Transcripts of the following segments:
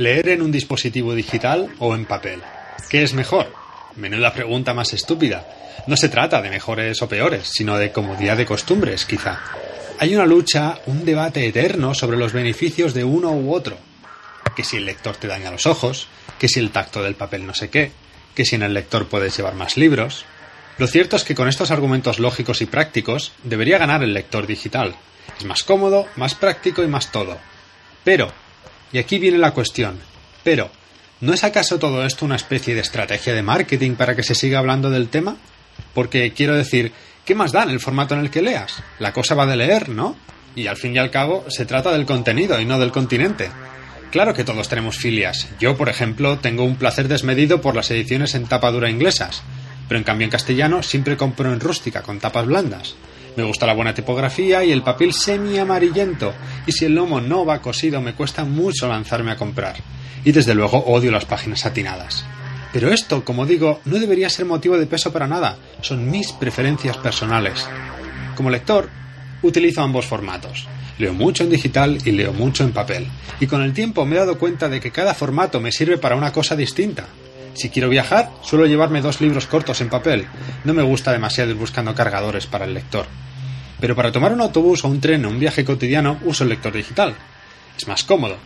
¿Leer en un dispositivo digital o en papel? ¿Qué es mejor? Menuda pregunta más estúpida. No se trata de mejores o peores, sino de comodidad de costumbres, quizá. Hay una lucha, un debate eterno sobre los beneficios de uno u otro. Que si el lector te daña los ojos, que si el tacto del papel no sé qué, que si en el lector puedes llevar más libros. Lo cierto es que con estos argumentos lógicos y prácticos debería ganar el lector digital. Es más cómodo, más práctico y más todo. Pero, y aquí viene la cuestión. Pero, ¿no es acaso todo esto una especie de estrategia de marketing para que se siga hablando del tema? Porque quiero decir, ¿qué más da en el formato en el que leas? La cosa va de leer, ¿no? Y al fin y al cabo se trata del contenido y no del continente. Claro que todos tenemos filias. Yo, por ejemplo, tengo un placer desmedido por las ediciones en tapa dura inglesas, pero en cambio en castellano siempre compro en rústica con tapas blandas. Me gusta la buena tipografía y el papel semi amarillento, y si el lomo no va cosido me cuesta mucho lanzarme a comprar. Y desde luego odio las páginas satinadas. Pero esto, como digo, no debería ser motivo de peso para nada, son mis preferencias personales. Como lector, utilizo ambos formatos. Leo mucho en digital y leo mucho en papel. Y con el tiempo me he dado cuenta de que cada formato me sirve para una cosa distinta. Si quiero viajar, suelo llevarme dos libros cortos en papel. No me gusta demasiado ir buscando cargadores para el lector. Pero para tomar un autobús o un tren o un viaje cotidiano uso el lector digital. Es más cómodo.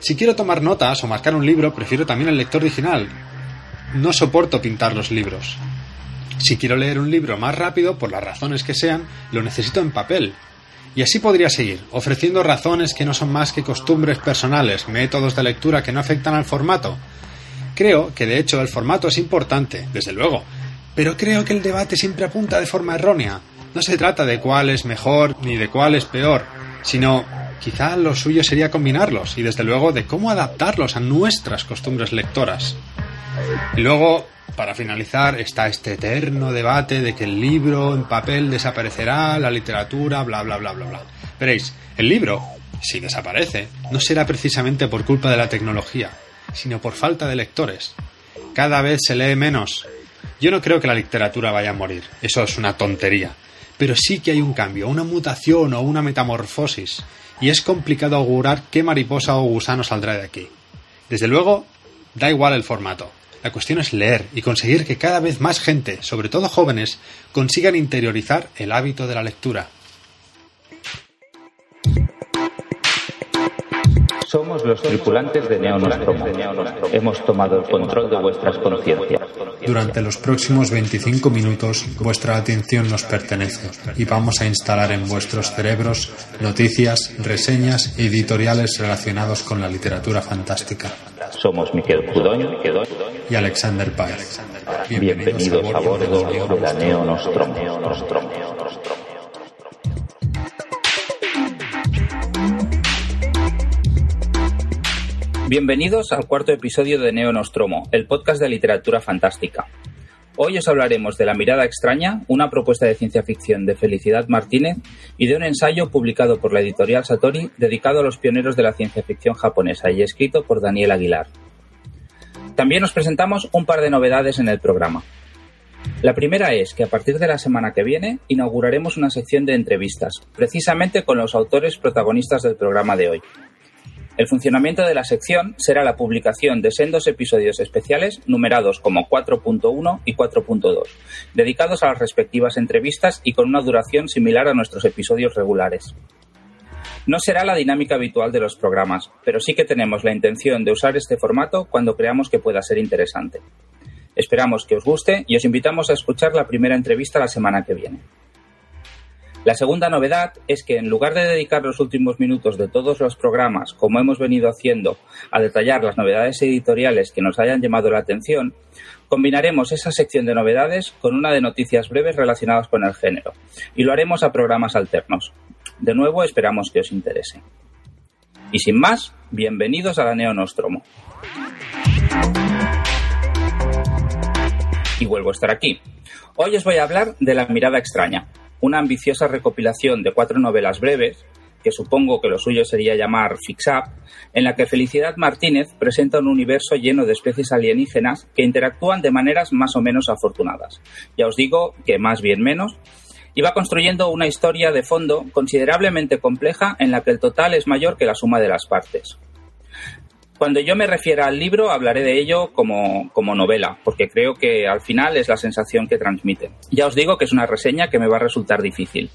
Si quiero tomar notas o marcar un libro, prefiero también el lector digital. No soporto pintar los libros. Si quiero leer un libro más rápido, por las razones que sean, lo necesito en papel. Y así podría seguir, ofreciendo razones que no son más que costumbres personales, métodos de lectura que no afectan al formato, Creo que de hecho el formato es importante, desde luego, pero creo que el debate siempre apunta de forma errónea. No se trata de cuál es mejor ni de cuál es peor, sino quizá lo suyo sería combinarlos y desde luego de cómo adaptarlos a nuestras costumbres lectoras. Y luego, para finalizar, está este eterno debate de que el libro en papel desaparecerá, la literatura, bla, bla, bla, bla, bla. Veréis, el libro, si desaparece, no será precisamente por culpa de la tecnología, sino por falta de lectores. Cada vez se lee menos. Yo no creo que la literatura vaya a morir, eso es una tontería. Pero sí que hay un cambio, una mutación o una metamorfosis, y es complicado augurar qué mariposa o gusano saldrá de aquí. Desde luego, da igual el formato. La cuestión es leer y conseguir que cada vez más gente, sobre todo jóvenes, consigan interiorizar el hábito de la lectura. Somos los tripulantes de Neo Nostromo. Hemos tomado el control de vuestras conciencias. Durante los próximos 25 minutos, vuestra atención nos pertenece y vamos a instalar en vuestros cerebros noticias, reseñas y editoriales relacionados con la literatura fantástica. Somos Miquel Cudoño y Alexander Páez. Bienvenidos, a bordo de la Neo. Bienvenidos al cuarto episodio de Neo Nostromo, el podcast de literatura fantástica. Hoy os hablaremos de La mirada extraña, una propuesta de ciencia ficción de Felicidad Martínez y de un ensayo publicado por la editorial Satori dedicado a los pioneros de la ciencia ficción japonesa y escrito por Daniel Aguilar. También os presentamos un par de novedades en el programa. La primera es que a partir de la semana que viene inauguraremos una sección de entrevistas, precisamente con los autores protagonistas del programa de hoy. El funcionamiento de la sección será la publicación de sendos episodios especiales numerados como 4.1 y 4.2, dedicados a las respectivas entrevistas y con una duración similar a nuestros episodios regulares. No será la dinámica habitual de los programas, pero sí que tenemos la intención de usar este formato cuando creamos que pueda ser interesante. Esperamos que os guste y os invitamos a escuchar la primera entrevista la semana que viene. La segunda novedad es que en lugar de dedicar los últimos minutos de todos los programas, como hemos venido haciendo, a detallar las novedades editoriales que nos hayan llamado la atención, combinaremos esa sección de novedades con una de noticias breves relacionadas con el género, y lo haremos a programas alternos. De nuevo, esperamos que os interese. Y sin más, bienvenidos a la Neo Nostromo. Y vuelvo a estar aquí. Hoy os voy a hablar de La mirada extraña, una ambiciosa recopilación de cuatro novelas breves que supongo que lo suyo sería llamar Fix Up, en la que Felicidad Martínez presenta un universo lleno de especies alienígenas que interactúan de maneras más o menos afortunadas. Ya os digo que más bien menos, y va construyendo una historia de fondo considerablemente compleja en la que el total es mayor que la suma de las partes. Cuando yo me refiera al libro, hablaré de ello como, como, novela, porque creo que al final es la sensación que transmite. Ya os digo que es una reseña que me va a resultar difícil,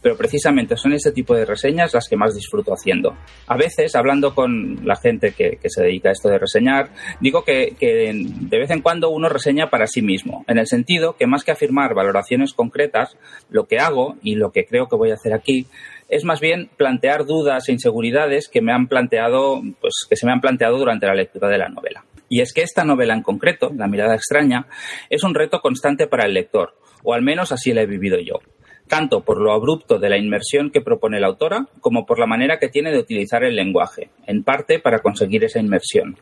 pero precisamente son ese tipo de reseñas las que más disfruto haciendo. A veces, hablando con la gente que, que se dedica a esto de reseñar, digo que, que de vez en cuando uno reseña para sí mismo, en el sentido que más que afirmar valoraciones concretas, lo que hago y lo que creo que voy a hacer aquí es más bien plantear dudas e inseguridades que me han planteado, pues que se me han planteado durante la lectura de la novela. Y es que esta novela en concreto, La mirada extraña, es un reto constante para el lector, o al menos así la he vivido yo tanto por lo abrupto de la inmersión que propone la autora como por la manera que tiene de utilizar el lenguaje, en parte para conseguir esa inmersión.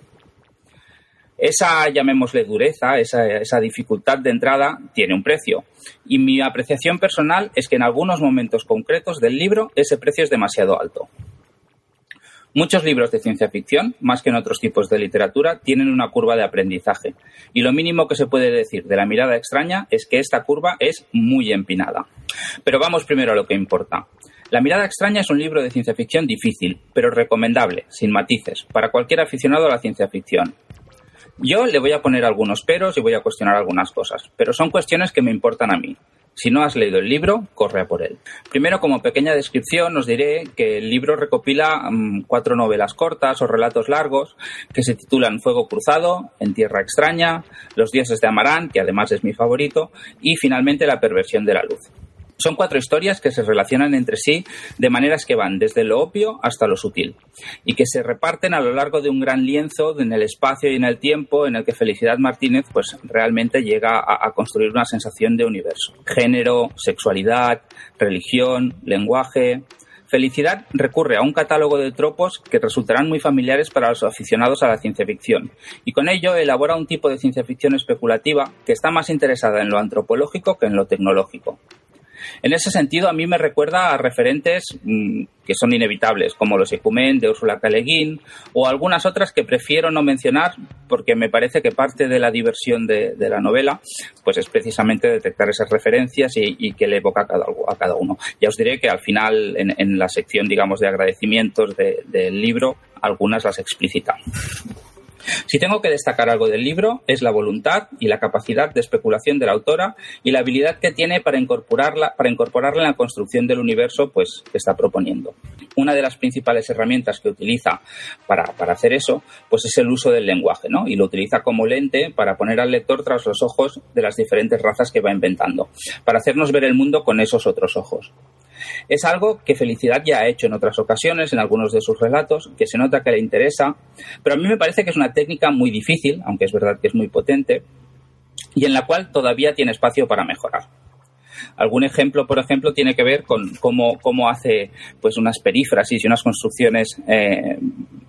Esa, llamémosle dureza, esa, esa, dificultad de entrada, tiene un precio. Y mi apreciación personal es que en algunos momentos concretos del libro ese precio es demasiado alto. Muchos libros de ciencia ficción, más que en otros tipos de literatura, tienen una curva de aprendizaje. Y lo mínimo que se puede decir de la mirada extraña es que esta curva es muy empinada. Pero vamos primero a lo que importa. La mirada extraña es un libro de ciencia ficción difícil, pero recomendable, sin matices, para cualquier aficionado a la ciencia ficción. Yo le voy a poner algunos peros y voy a cuestionar algunas cosas, pero son cuestiones que me importan a mí. Si no has leído el libro, corre a por él. Primero, como pequeña descripción, os diré que el libro recopila mm, cuatro novelas cortas o relatos largos que se titulan Fuego Cruzado, En Tierra Extraña, Los Dioses de Amarán, que además es mi favorito, y finalmente La Perversión de la Luz. Son cuatro historias que se relacionan entre sí de maneras que van desde lo obvio hasta lo sutil y que se reparten a lo largo de un gran lienzo en el espacio y en el tiempo en el que Felicidad Martínez pues realmente llega a, a construir una sensación de universo. Género, sexualidad, religión, lenguaje, Felicidad recurre a un catálogo de tropos que resultarán muy familiares para los aficionados a la ciencia ficción, y con ello elabora un tipo de ciencia ficción especulativa que está más interesada en lo antropológico que en lo tecnológico. En ese sentido, a mí me recuerda a referentes mmm, que son inevitables, como los Ecumen de Úrsula K. Le Guin, o algunas otras que prefiero no mencionar porque me parece que parte de la diversión de, la novela pues es precisamente detectar esas referencias y, que le evoca a cada, a cada, uno. Ya os diré que al final, en, en la sección, digamos, de agradecimientos de, del libro, algunas las explicita. Si tengo que destacar algo del libro, es la voluntad y la capacidad de especulación de la autora y la habilidad que tiene para incorporarla, para incorporarla en la construcción del universo pues, que está proponiendo. Una de las principales herramientas que utiliza para, para hacer eso pues, es el uso del lenguaje, ¿no? y lo utiliza como lente para poner al lector tras los ojos de las diferentes razas que va inventando, para hacernos ver el mundo con esos otros ojos. Es algo que Felicidad ya ha hecho en otras ocasiones, en algunos de sus relatos, que se nota que le interesa, pero a mí me parece que es una técnica muy difícil, aunque es verdad que es muy potente, y en la cual todavía tiene espacio para mejorar. Algún ejemplo, por ejemplo, tiene que ver con cómo, cómo hace pues unas perífrasis y unas construcciones eh,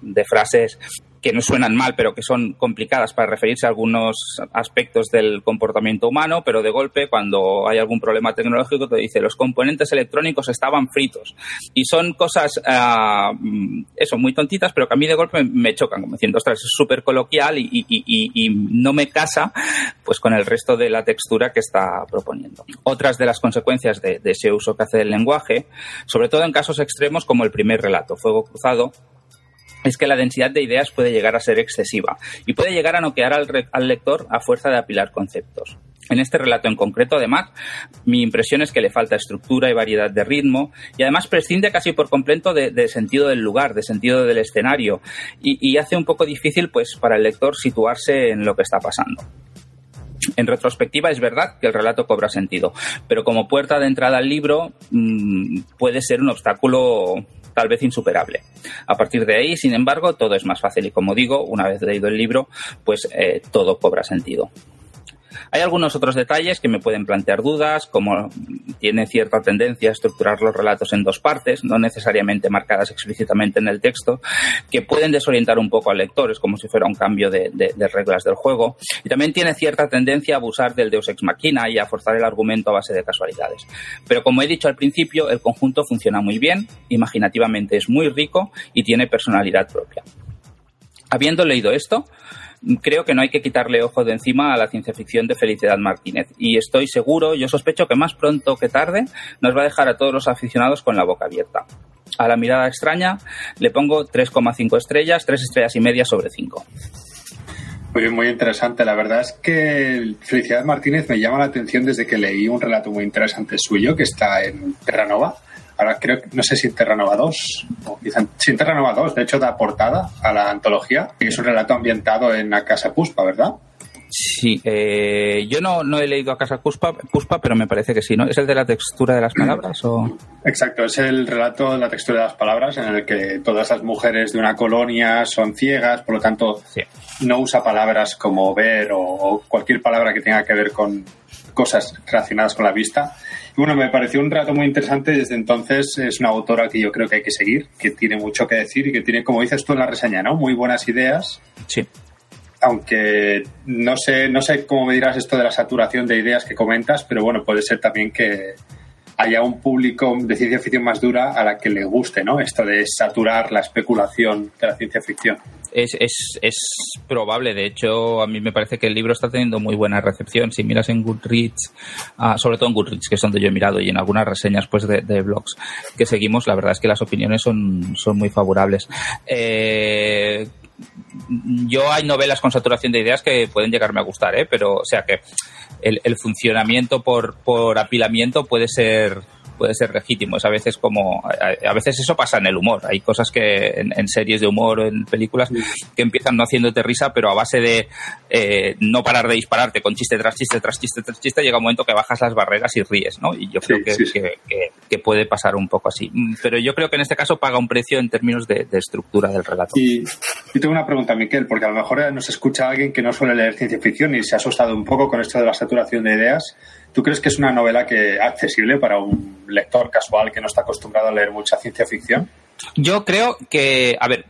de frases que no suenan mal, pero que son complicadas para referirse a algunos aspectos del comportamiento humano, pero de golpe, cuando hay algún problema tecnológico, te dice los componentes electrónicos estaban fritos. Y son cosas, uh, eso, muy tontitas, pero que a mí de golpe me chocan, como diciendo, ostras, es súper coloquial y, no me casa pues con el resto de la textura que está proponiendo. Otras de las consecuencias de, de ese uso que hace del lenguaje, sobre todo en casos extremos como el primer relato, Fuego Cruzado, es que la densidad de ideas puede llegar a ser excesiva y puede llegar a noquear al, al, lector a fuerza de apilar conceptos. En este relato en concreto, además, mi impresión es que le falta estructura y variedad de ritmo y además prescinde casi por completo de, sentido del lugar, de sentido del escenario y, hace un poco difícil pues, para el lector situarse en lo que está pasando. En retrospectiva es verdad que el relato cobra sentido, pero como puerta de entrada al libro mmm, puede ser un obstáculo tal vez insuperable. A partir de ahí, sin embargo, todo es más fácil y como digo, una vez leído el libro, pues eh, todo cobra sentido. Hay algunos otros detalles que me pueden plantear dudas, como tiene cierta tendencia a estructurar los relatos en dos partes, no necesariamente marcadas explícitamente en el texto, que pueden desorientar un poco al lector, es como si fuera un cambio de, reglas del juego. Y también tiene cierta tendencia a abusar del Deus Ex Machina y a forzar el argumento a base de casualidades. Pero como he dicho al principio, el conjunto funciona muy bien, imaginativamente es muy rico y tiene personalidad propia. Habiendo leído esto, creo que no hay que quitarle ojo de encima a la ciencia ficción de Felicidad Martínez. Y estoy seguro, yo sospecho que más pronto que tarde nos va a dejar a todos los aficionados con la boca abierta. A la mirada extraña le pongo 3,5 estrellas, 3 estrellas y media sobre 5. Muy, muy interesante. La verdad es que Felicidad Martínez me llama la atención desde que leí un relato muy interesante suyo que está en Terranova ahora creo, no sé si en Terranova 2, o quizá, si en Terranova 2, de hecho da portada a la antología, y es un relato ambientado en la Casa Puspa, ¿verdad? Sí, eh, yo no, no he leído a Casa Puspa, Puspa, pero me parece que sí, ¿no? ¿Es el de la textura de las palabras? O... Exacto, es el relato de la textura de las palabras en el que todas las mujeres de una colonia son ciegas, por lo tanto no usa palabras como ver o cualquier palabra que tenga que ver con cosas relacionadas con la vista, bueno, me pareció un rato muy interesante. Desde entonces es una autora que yo creo que hay que seguir, que tiene mucho que decir y que tiene, como dices tú en la reseña, ¿no? Muy buenas ideas. Sí. Aunque no sé, no sé cómo me dirás esto de la saturación de ideas que comentas, pero bueno, puede ser también que, haya un público de ciencia ficción más dura a la que le guste, ¿no? Esto de saturar la especulación de la ciencia ficción. Es, es, es probable, de hecho, a mí me parece que el libro está teniendo muy buena recepción. Si miras en Goodreads, ah, sobre todo en Goodreads, que es donde yo he mirado, y en algunas reseñas pues de, de blogs que seguimos, la verdad es que las opiniones son, son muy favorables. Eh, yo hay novelas con saturación de ideas que pueden llegarme a gustar, ¿eh? pero o sea que el, funcionamiento por, por apilamiento puede ser puede ser legítimo. Es a veces como, a, veces eso pasa en el humor. Hay cosas que en, series de humor, en películas, que empiezan no haciéndote risa, pero a base de eh, no parar de dispararte con chiste tras chiste tras chiste tras chiste, llega un momento que bajas las barreras y ríes, ¿no? Y yo creo que, que, puede pasar un poco así. Mm, pero yo creo que en este caso paga un precio en términos de, estructura del relato. Y, y, tengo una pregunta, Miquel, porque a lo mejor nos escucha alguien que no suele leer ciencia ficción y se ha asustado un poco con esto de la saturación de ideas. ¿Tú crees que es una novela que accesible para un lector casual que no está acostumbrado a leer mucha ciencia ficción? Yo creo que, a ver,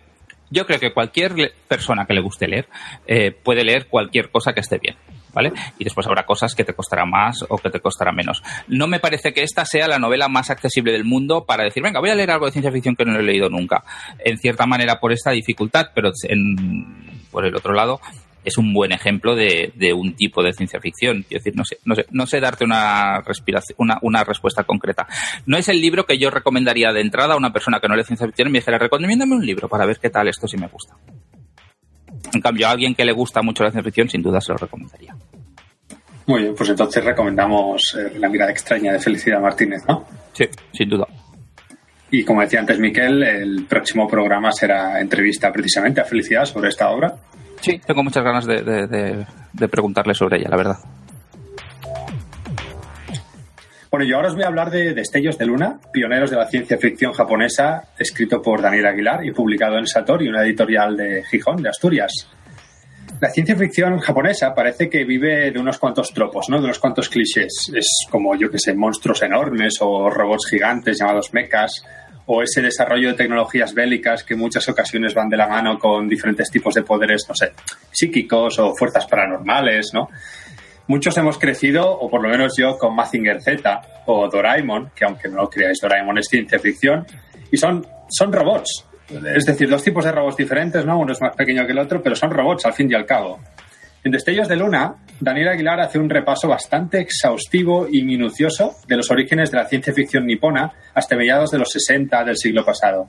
yo creo que cualquier persona que le guste leer eh, puede leer cualquier cosa que esté bien. ¿Vale? Y después habrá cosas que te costará más o que te costará menos. No me parece que esta sea la novela más accesible del mundo para decir, venga, voy a leer algo de ciencia ficción que no he leído nunca. En cierta manera por esta dificultad, pero por el otro lado, es un buen ejemplo de, un tipo de ciencia ficción. Quiero decir, no sé, no sé, no sé darte una, respiración, una, una, respuesta concreta. No es el libro que yo recomendaría de entrada a una persona que no lee ciencia ficción y me dijera, recomiéndame un libro para ver qué tal esto si me gusta. En cambio, a alguien que le gusta mucho la ciencia ficción, sin duda se lo recomendaría. Muy bien, pues entonces recomendamos eh, La mirada extraña de Felicidad Martínez, ¿no? Sí, sin duda. Y como decía antes Miquel, el próximo programa será entrevista precisamente a Felicidad sobre esta obra. Sí, tengo muchas ganas de, preguntarle sobre ella, la verdad. Bueno, yo ahora os voy a hablar de Destellos de Luna, pioneros de la ciencia ficción japonesa, escrito por Daniel Aguilar y publicado en Satori, una editorial de Gijón, de Asturias. La ciencia ficción japonesa parece que vive de unos cuantos tropos, ¿no? De unos cuantos clichés. Es como, yo que sé, monstruos enormes o robots gigantes llamados mechas, o ese desarrollo de tecnologías bélicas que en muchas ocasiones van de la mano con diferentes tipos de poderes, no sé, psíquicos o fuerzas paranormales, ¿no? Muchos hemos crecido, o por lo menos yo, con Mazinger Z o Doraemon, que aunque no lo creáis, Doraemon es ciencia ficción, y son, son robots. Es decir, dos tipos de robots diferentes, ¿no? Uno es más pequeño que el otro, pero son robots al fin y al cabo. En Destellos de Luna, Daniel Aguilar hace un repaso bastante exhaustivo y minucioso de los orígenes de la ciencia ficción nipona hasta mediados de los 60 del siglo pasado.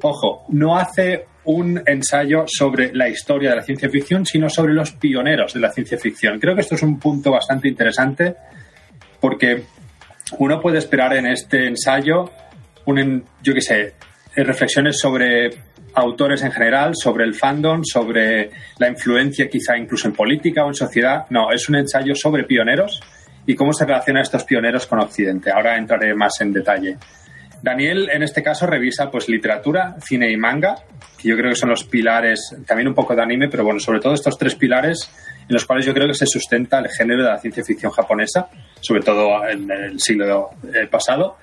Ojo, no hace un ensayo sobre la historia de la ciencia ficción, sino sobre los pioneros de la ciencia ficción. Creo que esto es un punto bastante interesante porque uno puede esperar en este ensayo, un, yo qué sé, reflexiones sobre autores en general, sobre el fandom, sobre la influencia quizá incluso en política o en sociedad. No, es un ensayo sobre pioneros y cómo se relacionan estos pioneros con Occidente. Ahora entraré más en detalle. Daniel, en este caso, revisa pues literatura, cine y manga, que yo creo que son los pilares, también un poco de anime, pero bueno, sobre todo estos tres pilares en los cuales yo creo que se sustenta el género de la ciencia ficción japonesa. sobre todo en el siglo eh, pasado.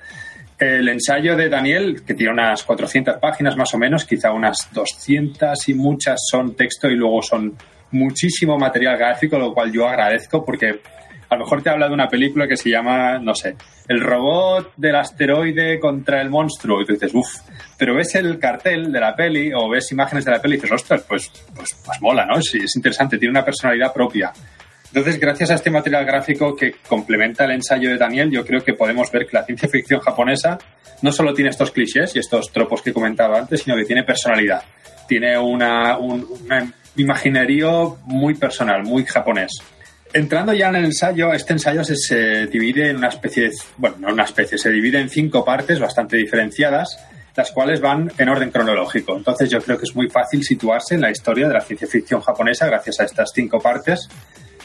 El ensayo de Daniel, que tiene unas 400 páginas más o menos, quizá unas 200 y muchas son texto y luego son muchísimo material gráfico, lo cual yo agradezco porque a lo mejor te habla de una película que se llama, no sé, el robot del asteroide contra el monstruo. Y tú dices, uff, pero ves el cartel de la peli o ves imágenes de la peli y dices, ostras, pues, pues, pues mola, ¿no? Es interesante, tiene una personalidad propia. Entonces, gracias a este material gráfico que complementa el ensayo de Daniel, yo creo que podemos ver que la ciencia ficción japonesa no solo tiene estos clichés y estos tropos que comentaba antes, sino que tiene personalidad. Tiene una, un imaginario muy personal, muy japonés. Entrando ya en el ensayo, este ensayo se, divide en una especie, bueno, no una especie, se divide en cinco partes bastante diferenciadas, las cuales van en orden cronológico. Entonces yo creo que es muy fácil situarse en la historia de la ciencia ficción japonesa gracias a estas cinco partes,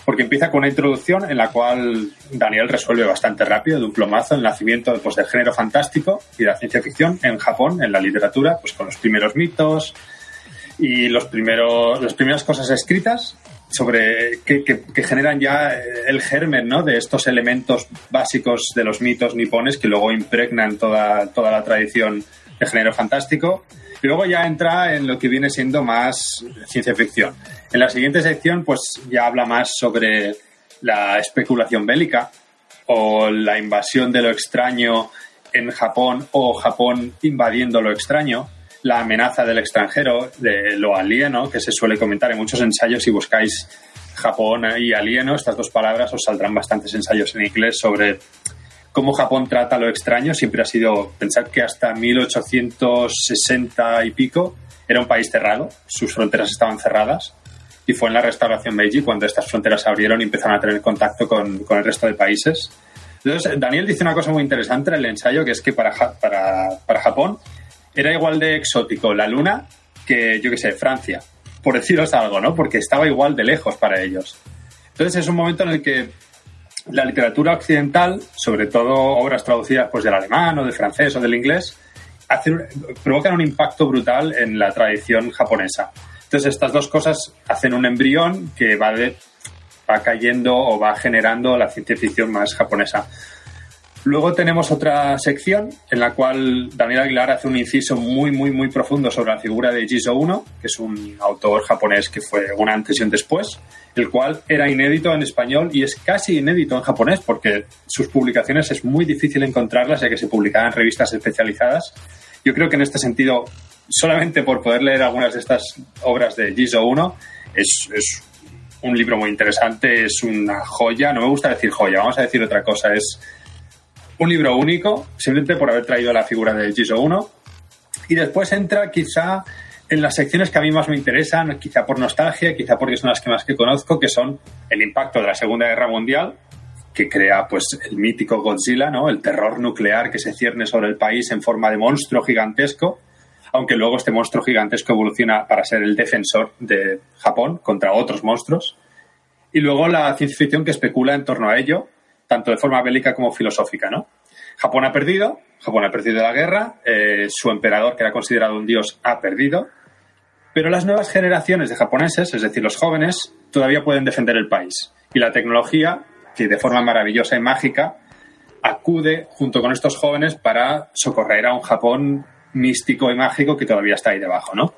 porque empieza con una introducción en la cual Daniel resuelve bastante rápido, de un plomazo, el nacimiento pues, del género fantástico y de la ciencia ficción en Japón, en la literatura, pues con los primeros mitos y los primeros, las primeras cosas escritas sobre que, que, generan ya el germen ¿no? de estos elementos básicos de los mitos nipones que luego impregnan toda, toda la tradición de género fantástico. Luego ya entra en lo que viene siendo más ciencia ficción. En la siguiente sección, pues ya habla más sobre la especulación bélica o la invasión de lo extraño en Japón o Japón invadiendo lo extraño la amenaza del extranjero, de lo alieno, que se suele comentar en muchos ensayos. Si buscáis Japón y alieno, estas dos palabras os saldrán bastantes ensayos en inglés sobre cómo Japón trata lo extraño. Siempre ha sido, pensar que hasta 1860 y pico era un país cerrado, sus fronteras estaban cerradas. Y fue en la restauración Meiji cuando estas fronteras se abrieron y empezaron a tener contacto con, con el resto de países. Entonces, Daniel dice una cosa muy interesante en el ensayo, que es que para, para, para Japón era igual de exótico la luna que, yo qué sé, Francia, por deciros algo, ¿no? Porque estaba igual de lejos para ellos. Entonces es un momento en el que la literatura occidental, sobre todo obras traducidas pues del alemán o del francés o del inglés, provocan un impacto brutal en la tradición japonesa. Entonces estas dos cosas hacen un embrión que va, va cayendo o va generando la ciencia ficción más japonesa. Luego tenemos otra sección en la cual Daniel Aguilar hace un inciso muy, muy, muy profundo sobre la figura de Jizo Uno, que es un autor japonés que fue una antes y un después, el cual era inédito en español y es casi inédito en japonés porque sus publicaciones es muy difícil encontrarlas ya que se publicaban en revistas especializadas. Yo creo que en este sentido, solamente por poder leer algunas de estas obras de Jizo Uno, es, es un libro muy interesante, es una joya, no me gusta decir joya, vamos a decir otra cosa, es un libro único, simplemente por haber traído la figura de Giso 1. Y después entra quizá en las secciones que a mí más me interesan, quizá por nostalgia, quizá porque son las que más que conozco, que son el impacto de la Segunda Guerra Mundial, que crea pues el mítico Godzilla, ¿no? El terror nuclear que se cierne sobre el país en forma de monstruo gigantesco, aunque luego este monstruo gigantesco evoluciona para ser el defensor de Japón contra otros monstruos. Y luego la ciencia ficción que especula en torno a ello, tanto de forma bélica como filosófica, ¿no? Japón ha perdido, Japón ha perdido la guerra, eh, su emperador, que era considerado un dios, ha perdido, pero las nuevas generaciones de japoneses, es decir, los jóvenes, todavía pueden defender el país. Y la tecnología, que de forma maravillosa y mágica, acude junto con estos jóvenes para socorrer a un Japón místico y mágico que todavía está ahí debajo, ¿no?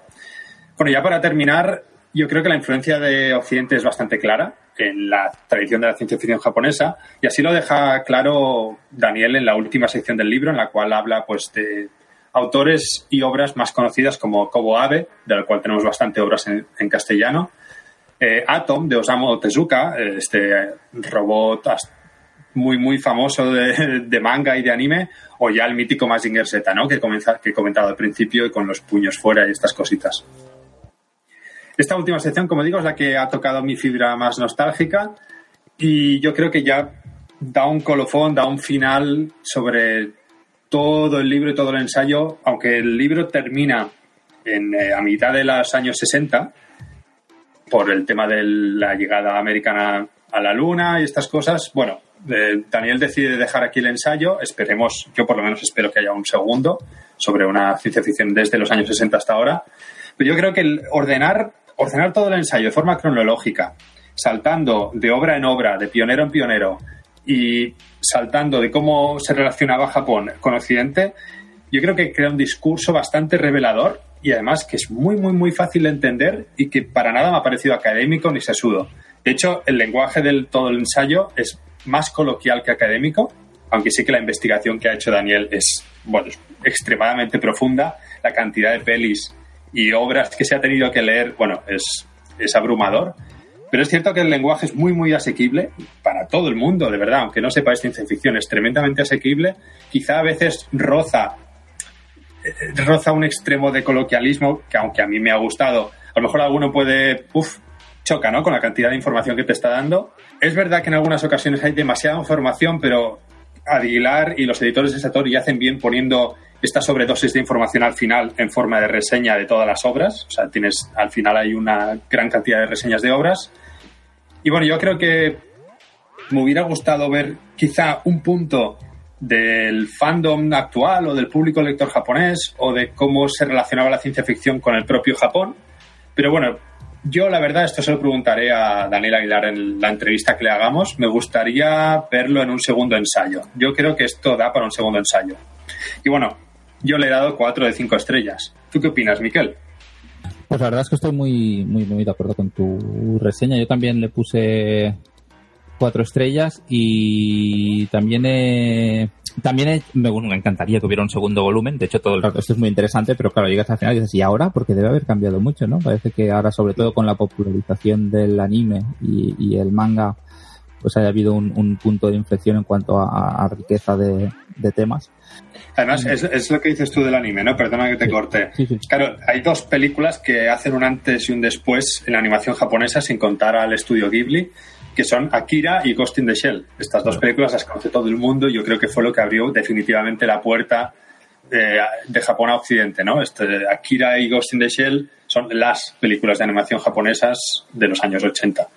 Bueno, ya para terminar, yo creo que la influencia de Occidente es bastante clara en la tradición de la ciencia ficción japonesa y así lo deja claro Daniel en la última sección del libro en la cual habla pues de autores y obras más conocidas como Kobo Abe, de la cual tenemos bastante obras en, castellano, eh, Atom de Osamu Tezuka, este robot muy muy famoso de, manga y de anime, o ya el mítico Mazinger Z, ¿no? que, que he comentado al principio con los puños fuera y estas cositas. Esta última sección, como digo, es la que ha tocado mi fibra más nostálgica y yo creo que ya da un colofón, da un final sobre todo el libro y todo el ensayo, aunque el libro termina en, eh, a mitad de los años 60 por el tema de la llegada americana a la luna y estas cosas. Bueno, eh, Daniel decide dejar aquí el ensayo. Esperemos, yo por lo menos espero que haya un segundo sobre una ciencia ficción desde los años 60 hasta ahora. Pero yo creo que el ordenar ordenar todo el ensayo de forma cronológica, saltando de obra en obra, de pionero en pionero, y saltando de cómo se relacionaba Japón con Occidente, yo creo que crea un discurso bastante revelador y además que es muy, muy, muy fácil de entender y que para nada me ha parecido académico ni sesudo. De hecho, el lenguaje del todo el ensayo es más coloquial que académico, aunque sí que la investigación que ha hecho Daniel es, bueno, extremadamente profunda. La cantidad de pelis y obras que se ha tenido que leer, bueno, es, es abrumador. Pero es cierto que el lenguaje es muy, muy asequible para todo el mundo, de verdad, aunque no sepáis ciencia ficción, es tremendamente asequible. Quizá a veces roza, eh, roza un extremo de coloquialismo que, aunque a mí me ha gustado, a lo mejor alguno puede, uff, choca, ¿no? Con la cantidad de información que te está dando. Es verdad que en algunas ocasiones hay demasiada información, pero Aguilar y los editores de Satori hacen bien poniendo esta sobredosis de información al final en forma de reseña de todas las obras. O sea, tienes, al final hay una gran cantidad de reseñas de obras. Y bueno, yo creo que me hubiera gustado ver quizá un punto del fandom actual o del público lector japonés o de cómo se relacionaba la ciencia ficción con el propio Japón. Pero bueno, yo la verdad esto se lo preguntaré a Daniel Aguilar en la entrevista que le hagamos. Me gustaría verlo en un segundo ensayo. Yo creo que esto da para un segundo ensayo. Y bueno, yo le he dado 4 de 5 estrellas. ¿Tú qué opinas, Miquel? Pues la verdad es que estoy muy, muy, muy de acuerdo con tu reseña. Yo también le puse 4 estrellas y también he, también me, encantaría que hubiera un segundo volumen. De hecho, todo el rato esto es muy interesante, pero claro, llegas al final y dices, ¿y ahora? Porque debe haber cambiado mucho, ¿no? Parece que ahora, sobre todo con la popularización del anime y el manga, pues haya habido un, punto de inflexión en cuanto a, riqueza de, temas. Además, es, lo que dices tú del anime, ¿no? Perdona que te corte. Claro, hay dos películas que hacen un antes y un después en la animación japonesa, sin contar al estudio Ghibli, que son Akira y Ghost in the Shell. Estas dos películas las conoce todo el mundo y yo creo que fue lo que abrió definitivamente la puerta eh, de Japón a Occidente, ¿no? Este, Akira y Ghost in the Shell son las películas de animación japonesas de los años 80.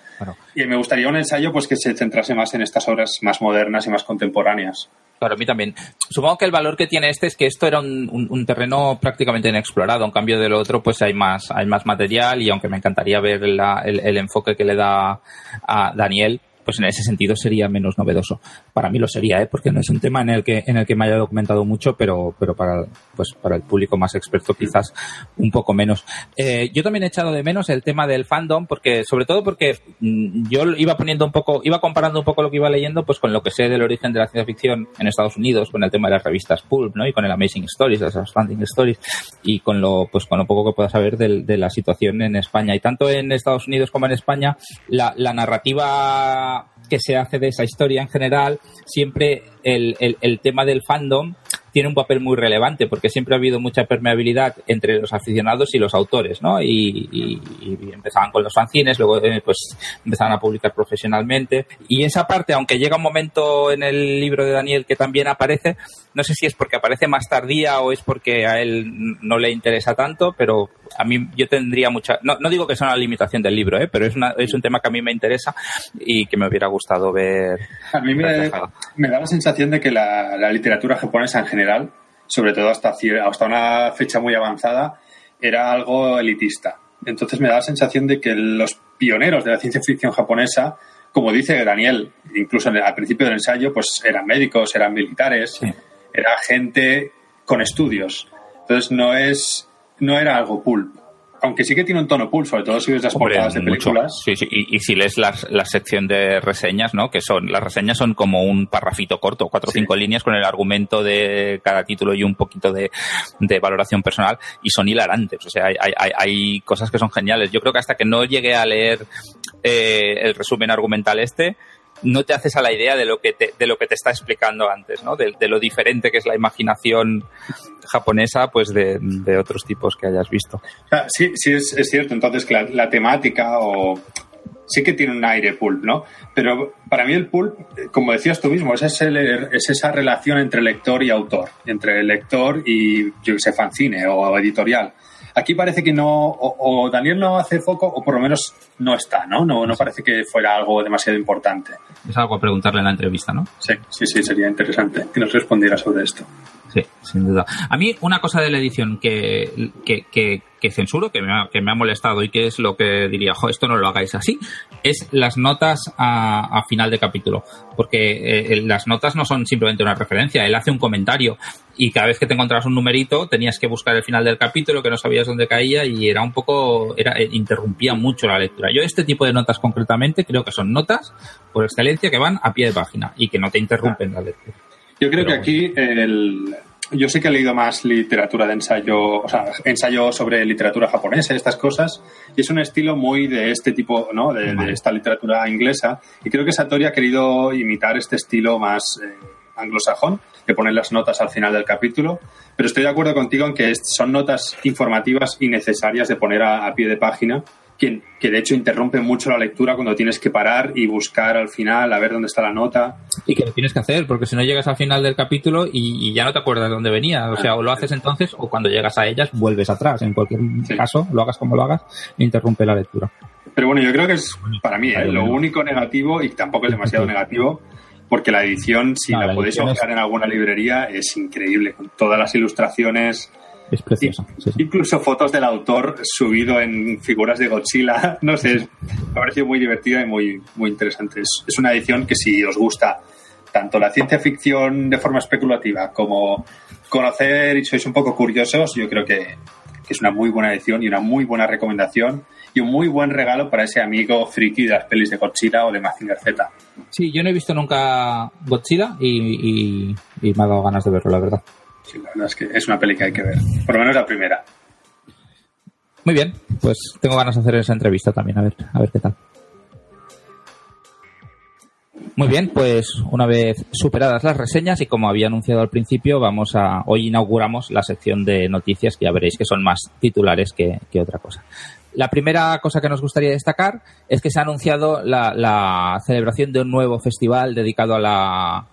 Y me gustaría un ensayo pues que se centrase más en estas obras más modernas y más contemporáneas. Claro, a mí también. Supongo que el valor que tiene este es que esto era un, terreno prácticamente inexplorado. En cambio del otro, pues hay más, hay más material y aunque me encantaría ver el, enfoque que le da a Daniel, pues en ese sentido sería menos novedoso. Para mí lo sería, ¿eh? porque no es un tema en el que en el que me haya documentado mucho, pero, pero para, pues para el público más experto quizás un poco menos. Eh, yo también he echado de menos el tema del fandom, porque sobre todo porque mm, yo iba poniendo un poco, iba comparando un poco lo que iba leyendo, pues con lo que sé del origen de la ciencia ficción en Estados Unidos, con el tema de las revistas Pulp, ¿no? Y con el Amazing Stories, las Outstanding Stories, y con lo, pues con lo poco que pueda saber de, de la situación en España. Y tanto en Estados Unidos como en España, la, la narrativa que se hace de esa historia en general, siempre el, el, tema del fandom tiene un papel muy relevante porque siempre ha habido mucha permeabilidad entre los aficionados y los autores, ¿no? Y, empezaban con los fanzines, luego eh, pues empezaban a publicar profesionalmente. Y esa parte, aunque llega un momento en el libro de Daniel que también aparece, no sé si es porque aparece más tardía o es porque a él no le interesa tanto, pero a mí yo tendría mucha... No, no digo que sea una limitación del libro, ¿eh? pero es, una, es un tema que a mí me interesa y que me hubiera gustado ver. A mí me, me da la sensación de que la, la literatura japonesa en general sobre todo hasta, hasta una fecha muy avanzada, era algo elitista. Entonces me da la sensación de que los pioneros de la ciencia ficción japonesa, como dice Daniel, incluso al principio del ensayo, pues eran médicos, eran militares, era gente con estudios. Entonces no es no era algo pulp aunque sí que tiene un tono pulso, sobre todo si ves las portadas de películas. Sí, sí. Y, si lees la sección de reseñas, ¿no? Que son, las reseñas son como un parrafito corto, cuatro o cinco líneas con el argumento de cada título y un poquito de, valoración personal y son hilarantes. O sea, hay, hay, hay, cosas que son geniales. Yo creo que hasta que no llegue a leer eh, el resumen argumental este, no te haces a la idea de lo que te, de lo que te está explicando antes, ¿no? De, lo diferente que es la imaginación japonesa, pues de, otros tipos que hayas visto. Sí, sí es, cierto. Entonces, la, temática o sí que tiene un aire pulp, ¿no? Pero para mí el pulp, como decías tú mismo, es, es esa relación entre lector y autor, entre lector y, yo sé, fanzine o editorial. Aquí parece que no, o, Daniel no hace foco, o por lo menos no está, ¿no? No, no parece que fuera algo demasiado importante. Es algo a preguntarle en la entrevista, ¿no? Sí, sí, sí, sería interesante que nos respondiera sobre esto. Sí, sin duda. A mí una cosa de la edición que, que, que, censuro, que me, ha, que me ha molestado y que es lo que diría, jo, esto no lo hagáis así, es las notas a, final de capítulo. Porque eh, las notas no son simplemente una referencia, él hace un comentario y cada vez que te encontrabas un numerito tenías que buscar el final del capítulo que no sabías dónde caía y era un poco, era, eh, interrumpía mucho la lectura. Yo este tipo de notas concretamente creo que son notas por excelencia que van a pie de página y que no te interrumpen la lectura. Yo creo que aquí el, yo sí que he leído más literatura de ensayo, o sea, ensayo sobre literatura japonesa, estas cosas, y es un estilo muy de este tipo, ¿no? De, esta literatura inglesa, y creo que Satori ha querido imitar este estilo más eh, anglosajón, de poner las notas al final del capítulo, pero estoy de acuerdo contigo en que son notas informativas y necesarias de poner a pie de página, que, que, de hecho interrumpe mucho la lectura cuando tienes que parar y buscar al final a ver dónde está la nota. Y que lo tienes que hacer, porque si no llegas al final del capítulo y, ya no te acuerdas de dónde venía. O sea, o lo haces entonces o cuando llegas a ellas vuelves atrás. En cualquier caso, lo hagas como lo hagas, interrumpe la lectura. Pero bueno, yo creo que es para mí ¿eh? lo único negativo y tampoco es demasiado negativo. Porque la edición, si la, podéis buscar en alguna librería, es increíble, con todas las ilustraciones, es precioso. Incluso fotos del autor subido en figuras de Godzilla. No sé, me ha parecido muy divertida y muy, muy interesante. Es, una edición que si os gusta tanto la ciencia ficción de forma especulativa como conocer y sois un poco curiosos, yo creo que, es una muy buena edición y una muy buena recomendación y un muy buen regalo para ese amigo friki de las pelis de Godzilla o de Mazinger Z. Sí, yo no he visto nunca Godzilla y me ha dado ganas de verlo, la verdad. Sí, la verdad es que es una peli que hay que ver. Por lo menos la primera. Muy bien, pues tengo ganas de hacer esa entrevista también, a ver, a ver qué tal. Muy bien, pues una vez superadas las reseñas y como había anunciado al principio, vamos a hoy inauguramos la sección de noticias que ya veréis que son más titulares que, otra cosa. La primera cosa que nos gustaría destacar es que se ha anunciado la celebración de un nuevo festival dedicado a la,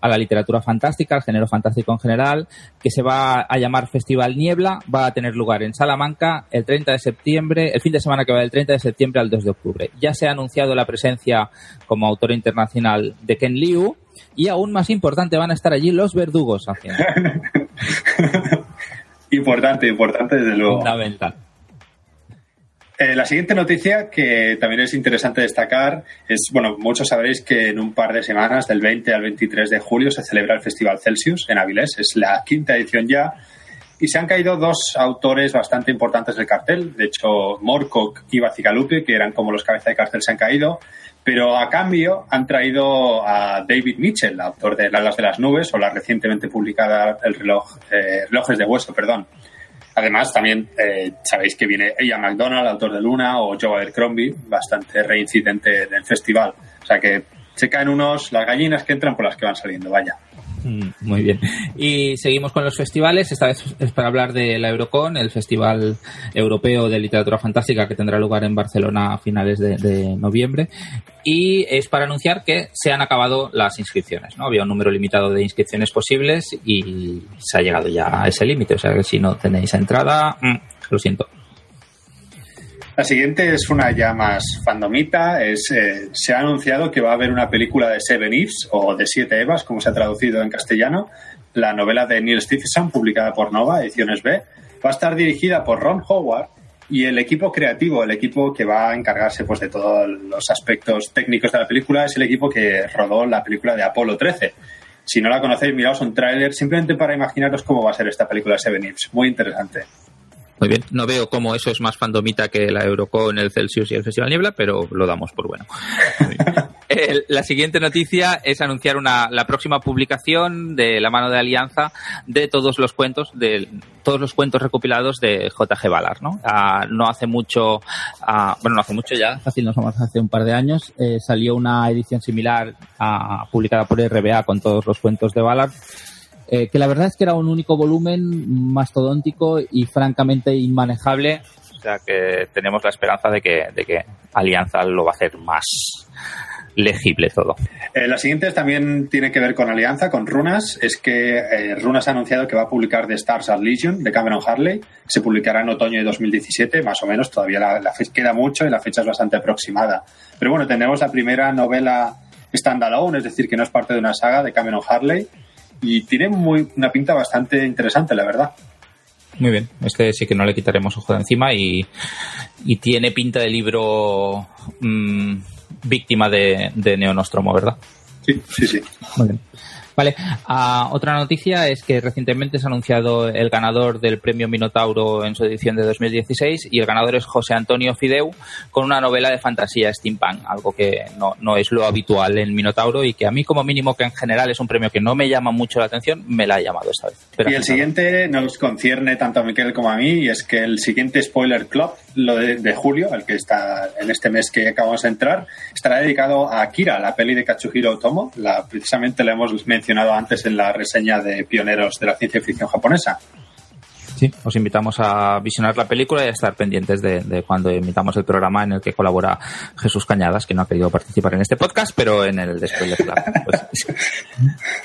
a la literatura fantástica, al género fantástico en general, que se va a llamar Festival Niebla, va a tener lugar en Salamanca el 30 de septiembre, el fin de semana que va del 30 de septiembre al 2 de octubre. Ya se ha anunciado la presencia como autor internacional de Ken Liu y aún más importante van a estar allí los verdugos haciendo. importante, importante desde luego. Fundamental. Eh, la siguiente noticia que también es interesante destacar es, bueno, muchos sabréis que en un par de semanas, del 20 al 23 de julio, se celebra el Festival Celsius en Avilés. Es la quinta edición ya. Y se han caído dos autores bastante importantes del cartel. De hecho, Morcock y Bacigalupe, que eran como los cabezas de cartel, se han caído. Pero a cambio han traído a David Mitchell, autor de Las de las Nubes o la recientemente publicada El reloj, eh, Relojes de Hueso, perdón. Además, también eh, sabéis que viene Ian McDonald, autor de Luna, o Joe Abercrombie, bastante reincidente del festival. O sea que se caen unos, las gallinas que entran por las que van saliendo, vaya. Mm, muy bien. Y seguimos con los festivales. Esta vez es para hablar de la Eurocon, el Festival Europeo de Literatura Fantástica que tendrá lugar en Barcelona a finales de, noviembre. Y es para anunciar que se han acabado las inscripciones. ¿no? Había un número limitado de inscripciones posibles y se ha llegado ya a ese límite. O sea que si no tenéis entrada, mm, lo siento. La siguiente es una ya más fandomita. Es, eh, se ha anunciado que va a haber una película de Seven Eves o de Siete Evas, como se ha traducido en castellano. La novela de Neil Stephenson, publicada por Nova, Ediciones B. Va a estar dirigida por Ron Howard y el equipo creativo, el equipo que va a encargarse pues, de todos los aspectos técnicos de la película, es el equipo que rodó la película de Apolo 13. Si no la conocéis, miraos un tráiler simplemente para imaginaros cómo va a ser esta película de Seven Eves. Muy interesante. Muy bien, no veo cómo eso es más fandomita que la Eurocon, el Celsius y el Festival Niebla, pero lo damos por bueno. la siguiente noticia es anunciar una, la próxima publicación de la mano de Alianza de todos los cuentos, de todos los cuentos recopilados de J.G. Ballard, ¿no? Ah, no hace mucho, ah, bueno, no hace mucho ya, fácil, no somos hace un par de años, eh, salió una edición similar a, ah, publicada por RBA con todos los cuentos de Ballard eh, que la verdad es que era un único volumen mastodóntico y francamente inmanejable. O sea que tenemos la esperanza de que, de que Alianza lo va a hacer más legible todo. Eh, la siguiente también tiene que ver con Alianza, con Runas. Es que eh, Runas ha anunciado que va a publicar The Stars at Legion de Cameron Harley. Se publicará en otoño de 2017, más o menos. Todavía la, la queda mucho y la fecha es bastante aproximada. Pero bueno, tenemos la primera novela standalone, es decir, que no es parte de una saga de Cameron Harley y tiene muy, una pinta bastante interesante, la verdad. Muy bien, este sí que no le quitaremos ojo de encima y, tiene pinta de libro mm, víctima de, de Neonostromo, ¿verdad? Sí, sí, sí. Muy bien. Vale, ah, otra noticia es que recientemente se ha anunciado el ganador del premio Minotauro en su edición de 2016 y el ganador es José Antonio Fideu con una novela de fantasía steampunk, algo que no, no es lo habitual en Minotauro y que a mí como mínimo que en general es un premio que no me llama mucho la atención, me la ha llamado esta vez. y el siguiente nos concierne tanto a Miquel como a mí y es que el siguiente Spoiler Club, lo de, julio, el que está en este mes que acabamos de entrar, estará dedicado a Akira, la peli de Katsuhiro Otomo, la, precisamente la hemos mencionado antes en la reseña de pioneros de la ciencia ficción japonesa. Sí, os invitamos a visionar la película y a estar pendientes de, cuando imitamos el programa en el que colabora Jesús Cañadas, que no ha querido participar en este podcast, pero en el de Spoiler. Pues,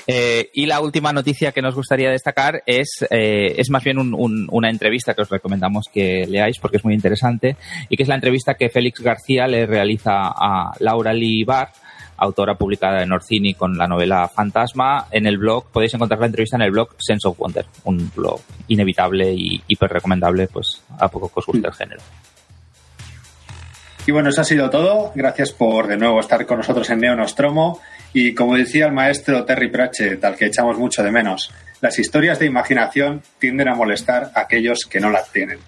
eh, y la última noticia que nos gustaría destacar es, eh, es más bien una entrevista que os recomendamos que leáis porque es muy interesante y que es la entrevista que Félix García le realiza a Laura Lee Barr autora publicada en Orcini con la novela Fantasma. En el blog podéis encontrar la entrevista en el blog Sense of Wonder, un blog inevitable y hiper recomendable, pues a poco que os el género. Y bueno, eso ha sido todo. Gracias por de nuevo estar con nosotros en Neo Nostromo. Y como decía el maestro Terry Pratchett, al que echamos mucho de menos, las historias de imaginación tienden a molestar a aquellos que no las tienen.